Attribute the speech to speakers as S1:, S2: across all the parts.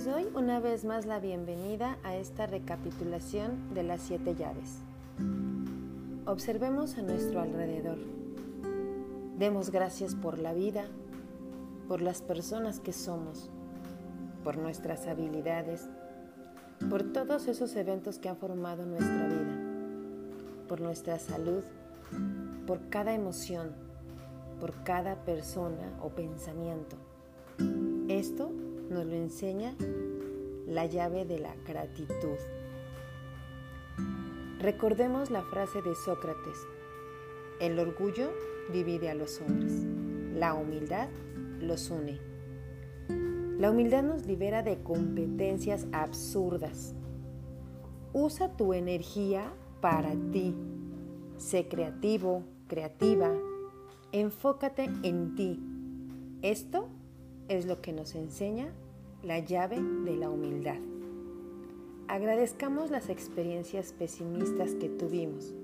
S1: Les doy una vez más la bienvenida a esta recapitulación de las siete llaves. Observemos a nuestro alrededor. Demos gracias por la vida, por las personas que somos, por nuestras habilidades, por todos esos eventos que han formado nuestra vida, por nuestra salud, por cada emoción, por cada persona o pensamiento. Esto nos lo enseña la llave de la gratitud. Recordemos la frase de Sócrates, el orgullo divide a los hombres, la humildad los une. La humildad nos libera de competencias absurdas. Usa tu energía para ti. Sé creativo, creativa. Enfócate en ti. Esto es lo que nos enseña la llave de la humildad. Agradezcamos las experiencias pesimistas que tuvimos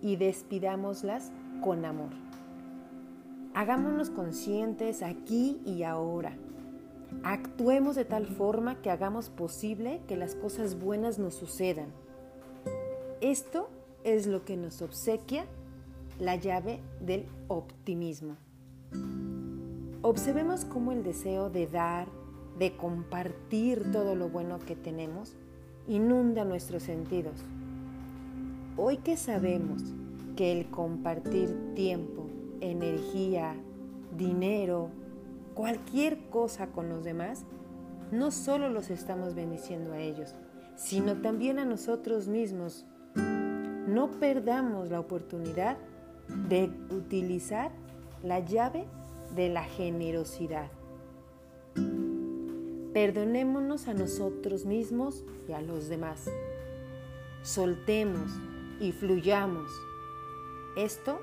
S1: y despidámoslas con amor. Hagámonos conscientes aquí y ahora. Actuemos de tal forma que hagamos posible que las cosas buenas nos sucedan. Esto es lo que nos obsequia la llave del optimismo. Observemos cómo el deseo de dar, de compartir todo lo bueno que tenemos, inunda nuestros sentidos. Hoy que sabemos que el compartir tiempo, energía, dinero, cualquier cosa con los demás, no solo los estamos bendiciendo a ellos, sino también a nosotros mismos. No perdamos la oportunidad de utilizar la llave de la generosidad. Perdonémonos a nosotros mismos y a los demás. Soltemos y fluyamos. Esto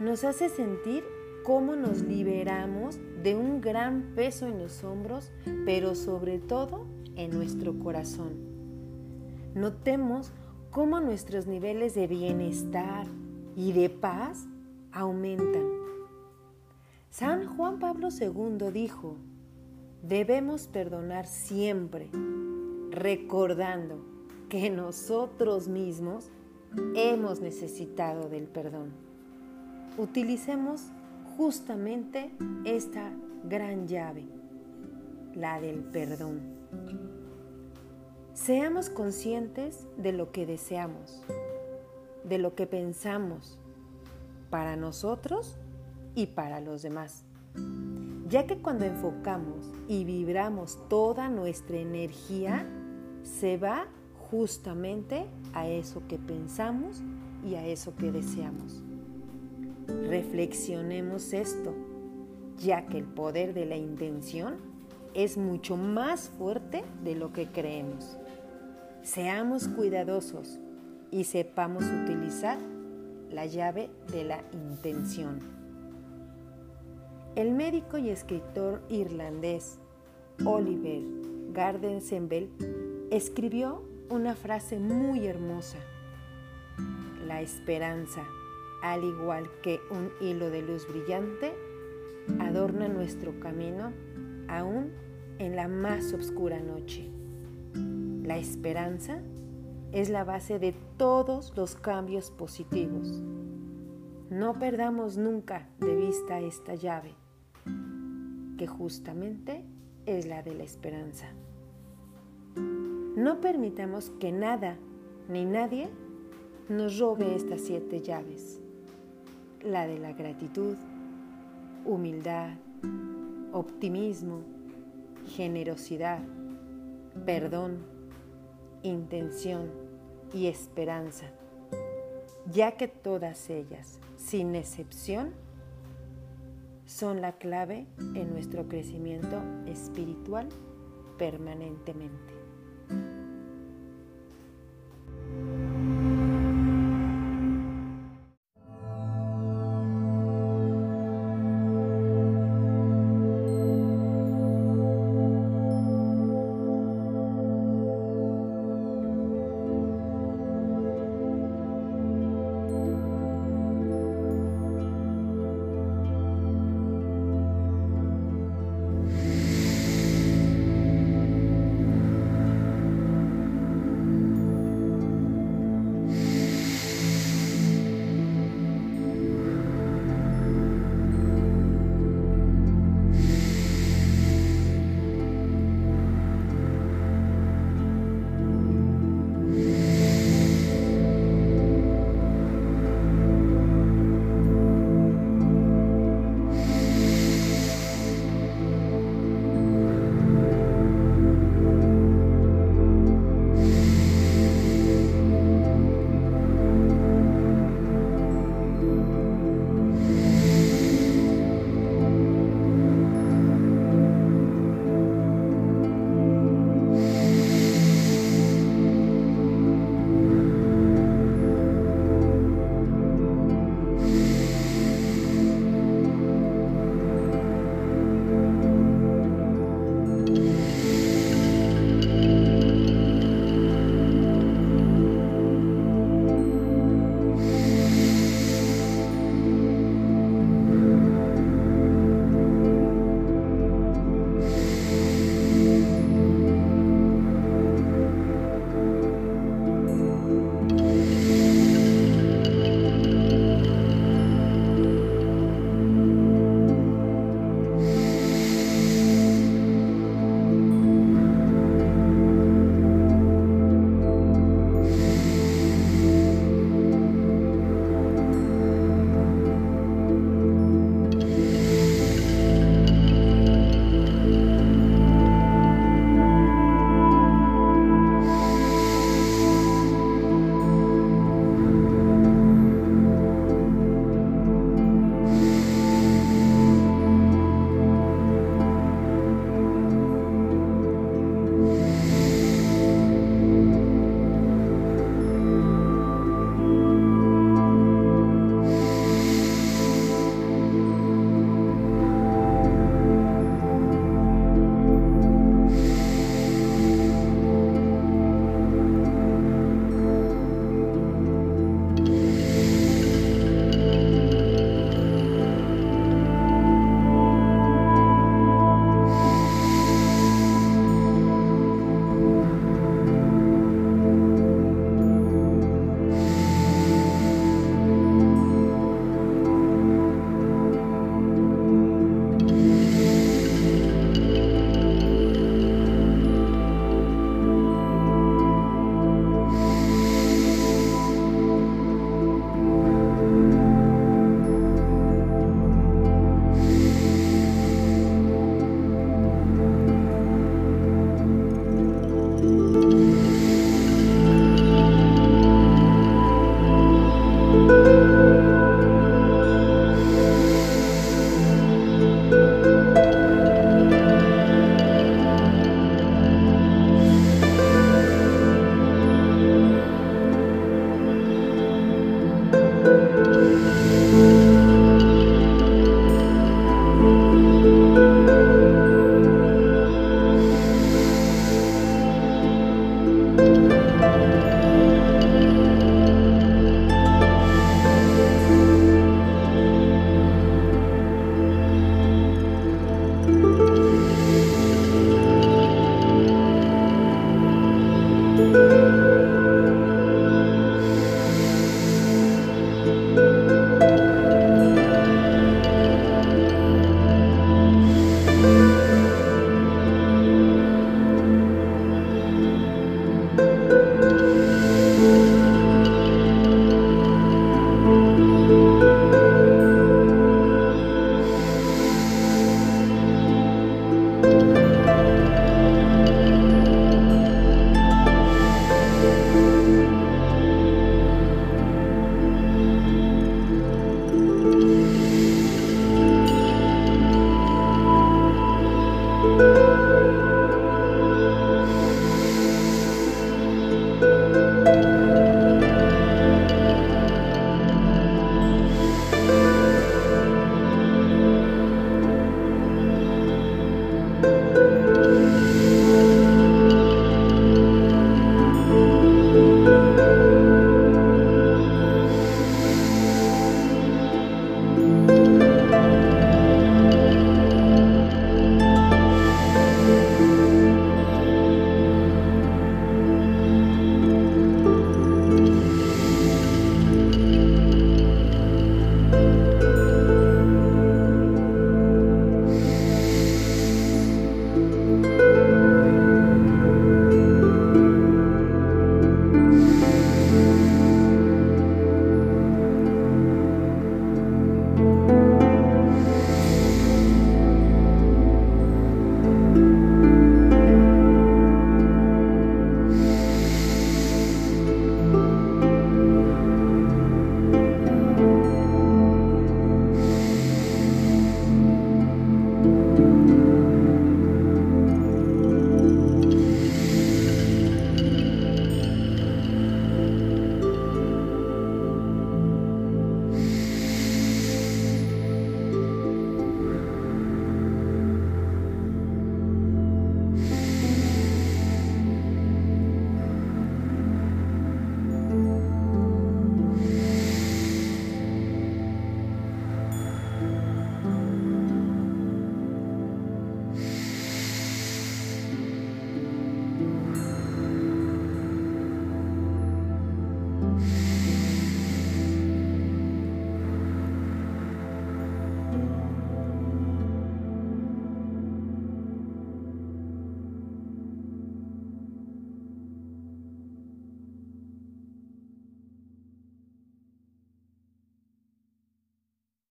S1: nos hace sentir cómo nos liberamos de un gran peso en los hombros, pero sobre todo en nuestro corazón. Notemos cómo nuestros niveles de bienestar y de paz aumentan. San Juan Pablo II dijo, debemos perdonar siempre, recordando que nosotros mismos hemos necesitado del perdón. Utilicemos justamente esta gran llave, la del perdón. Seamos conscientes de lo que deseamos, de lo que pensamos, para nosotros y para los demás. Ya que cuando enfocamos y vibramos toda nuestra energía, se va justamente a eso que pensamos y a eso que deseamos. Reflexionemos esto, ya que el poder de la intención es mucho más fuerte de lo que creemos. Seamos cuidadosos y sepamos utilizar la llave de la intención. El médico y escritor irlandés Oliver Gardensenbel escribió una frase muy hermosa. La esperanza, al igual que un hilo de luz brillante, adorna nuestro camino aún en la más oscura noche. La esperanza es la base de todos los cambios positivos. No perdamos nunca de vista esta llave que justamente es la de la esperanza. No permitamos que nada ni nadie nos robe estas siete llaves. La de la gratitud, humildad, optimismo, generosidad, perdón, intención y esperanza, ya que todas ellas, sin excepción, son la clave en nuestro crecimiento espiritual permanentemente.